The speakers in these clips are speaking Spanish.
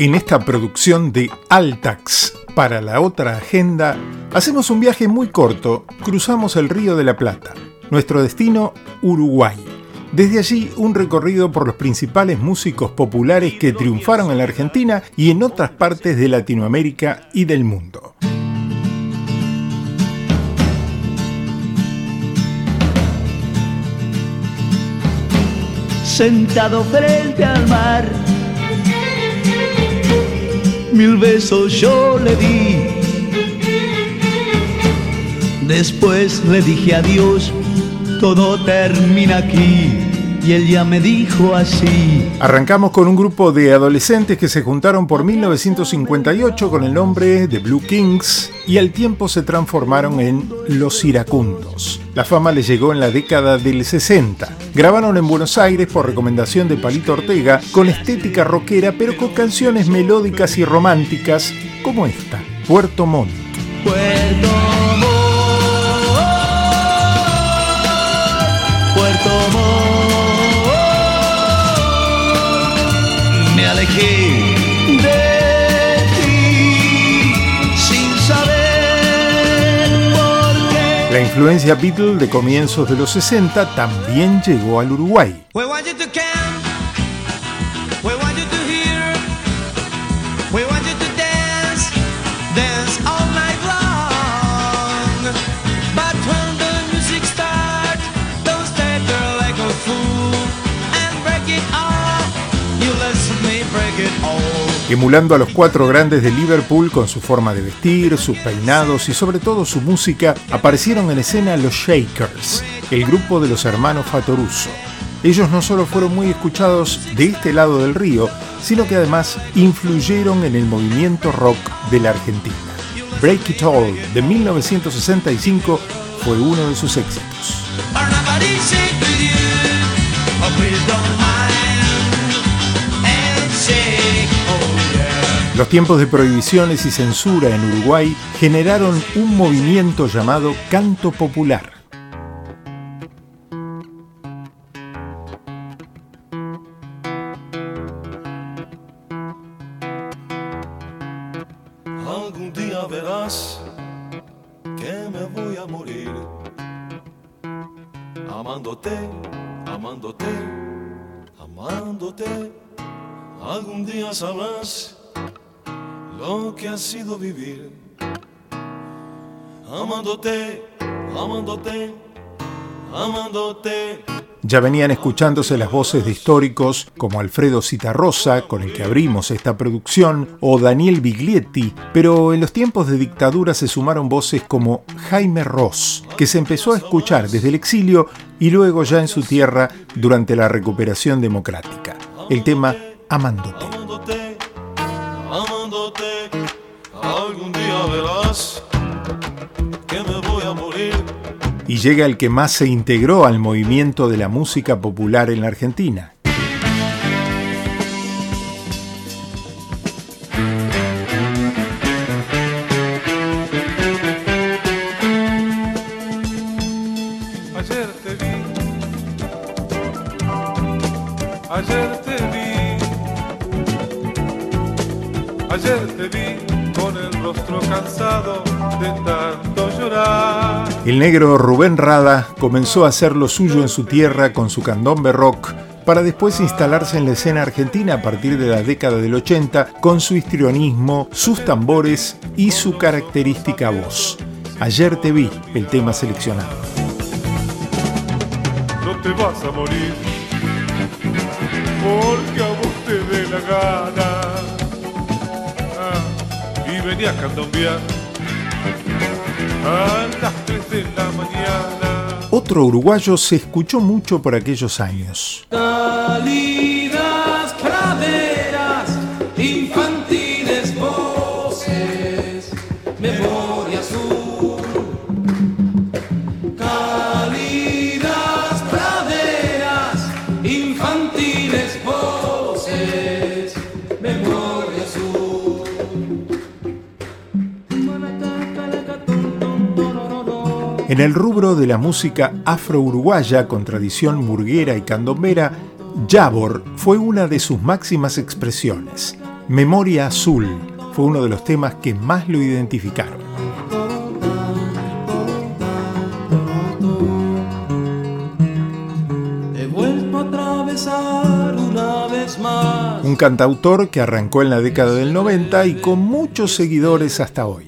En esta producción de Altax para la otra agenda, hacemos un viaje muy corto, cruzamos el Río de la Plata. Nuestro destino, Uruguay. Desde allí, un recorrido por los principales músicos populares que triunfaron en la Argentina y en otras partes de Latinoamérica y del mundo. Sentado frente al mar mil besos yo le di. Después le dije adiós, todo termina aquí. Y él ya me dijo así. Arrancamos con un grupo de adolescentes que se juntaron por 1958 con el nombre de Blue Kings y al tiempo se transformaron en Los Iracundos. La fama les llegó en la década del 60. Grabaron en Buenos Aires por recomendación de Palito Ortega con estética rockera pero con canciones melódicas y románticas como esta, Puerto Montt. Puerto alejé de ti sin saber por qué. La influencia Beatle de comienzos de los 60 también llegó al Uruguay. Emulando a los cuatro grandes de Liverpool con su forma de vestir, sus peinados y sobre todo su música, aparecieron en escena los Shakers, el grupo de los hermanos Fatoruso. Ellos no solo fueron muy escuchados de este lado del río, sino que además influyeron en el movimiento rock de la Argentina. Break It All de 1965 fue uno de sus éxitos. Los tiempos de prohibiciones y censura en Uruguay generaron un movimiento llamado canto popular. Algún día verás que me voy a morir amándote, amándote, amándote. Algún día sabrás lo que ha sido vivir. Amándote, amándote, amándote. Ya venían escuchándose las voces de históricos como Alfredo Citarrosa, con el que abrimos esta producción, o Daniel Biglietti, pero en los tiempos de dictadura se sumaron voces como Jaime Ross, que se empezó a escuchar desde el exilio y luego ya en su tierra durante la recuperación democrática. El tema Amándote. y llega el que más se integró al movimiento de la música popular en la Argentina. Ayer te vi, ayer te vi, ayer te vi con el rostro cansado de tanto llorar. El negro Rubén Rada comenzó a hacer lo suyo en su tierra con su candombe rock para después instalarse en la escena argentina a partir de la década del 80 con su histrionismo, sus tambores y su característica voz. Ayer te vi, el tema seleccionado. No te vas a morir porque a vos te dé la gana. Venía a candombear a las 3 de la mañana. Otro uruguayo se escuchó mucho por aquellos años. En el rubro de la música afro-uruguaya con tradición murguera y candombera, Yabor fue una de sus máximas expresiones. Memoria Azul fue uno de los temas que más lo identificaron. Un cantautor que arrancó en la década del 90 y con muchos seguidores hasta hoy.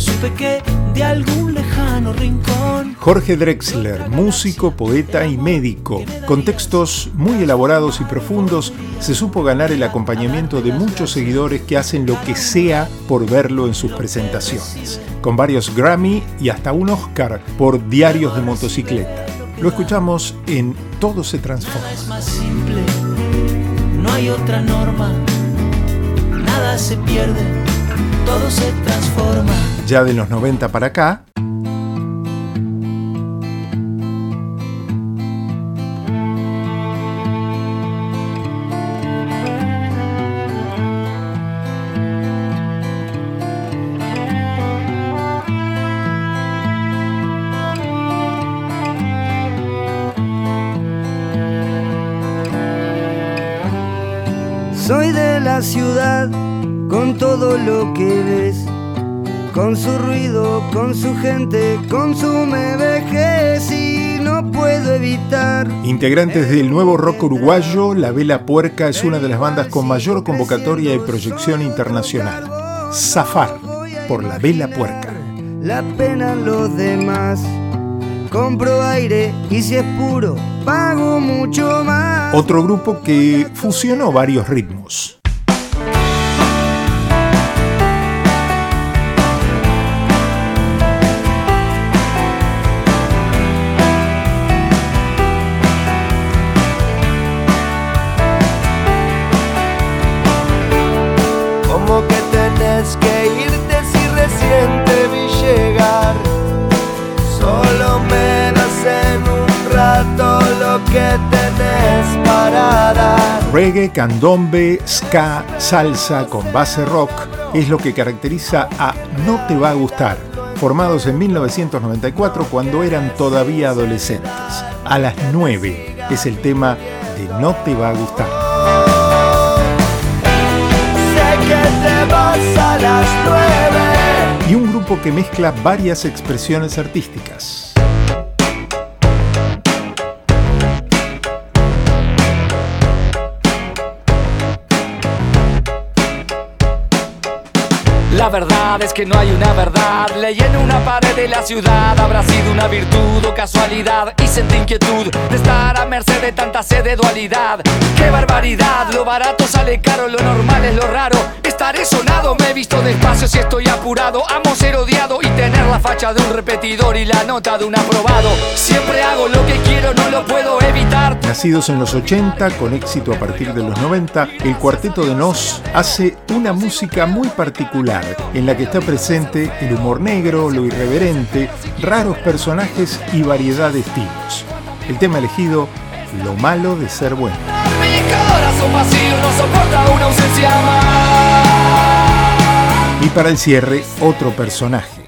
supe que de algún lejano rincón. Jorge Drexler, músico, poeta y médico, con textos muy elaborados y profundos, se supo ganar el acompañamiento de muchos seguidores que hacen lo que sea por verlo en sus presentaciones, con varios Grammy y hasta un Oscar por Diarios de Motocicleta. Lo escuchamos en Todo se transforma no hay otra norma, nada se pierde, todo se transforma. Ya de los 90 para acá, Soy de la ciudad con todo lo que ves, con su ruido, con su gente, con su me vejez y no puedo evitar. Integrantes del nuevo rock uruguayo, La Vela Puerca es una de las bandas con mayor convocatoria y proyección internacional. Zafar por La Vela Puerca. La pena los demás. Compro aire y si es puro, pago mucho más. Otro grupo que fusionó varios ritmos. Reggae, candombe, ska, salsa con base rock es lo que caracteriza a No Te Va a Gustar, formados en 1994 cuando eran todavía adolescentes. A las 9 es el tema de No Te Va a Gustar. Sé que te vas a las nueve. Y un grupo que mezcla varias expresiones artísticas. La verdad es que no hay una verdad. Leí en una pared de la ciudad. Habrá sido una virtud o casualidad. Y sentí inquietud de estar a merced de tanta sed de dualidad. ¡Qué barbaridad! Lo barato sale caro, lo normal es lo raro. Estaré sonado, me he visto despacio si estoy apurado. Amo ser odiado y tener la facha de un repetidor y la nota de un aprobado. Siempre hago lo que quiero, no lo puedo evitar. Nacidos en los 80, con éxito a partir de los 90, el Cuarteto de Nos hace una música muy particular, en la que está presente el humor negro, lo irreverente, raros personajes y variedad de estilos. El tema elegido, Lo malo de ser bueno. Y para el cierre, otro personaje.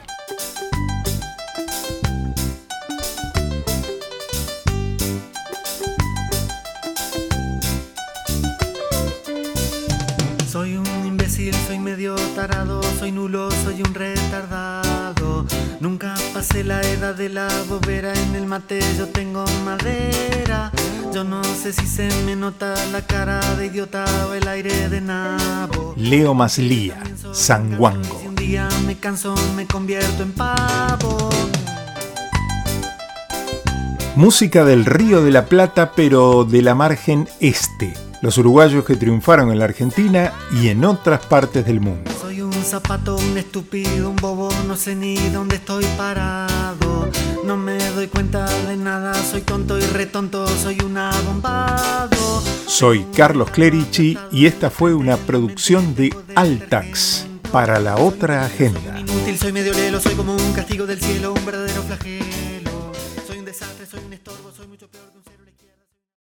Soy un retardado. Nunca pasé la edad de la bobera, en el mate yo tengo madera. Yo no sé si se me nota la cara de idiota o el aire de nabo. Leo Maslía, Sanguango. Si un día me canso, me convierto en pavo. Música del Río de la Plata, pero de la margen este. Los uruguayos que triunfaron en la Argentina y en otras partes del mundo. Un zapato, un estúpido, un bobo, no sé ni dónde estoy parado. No me doy cuenta de nada, soy tonto y retonto, soy un abombado. Soy Carlos Clerici y esta fue una producción de Altax para la otra agenda. Inútil, soy medio lelo, soy como un castigo del cielo, un verdadero flagelo.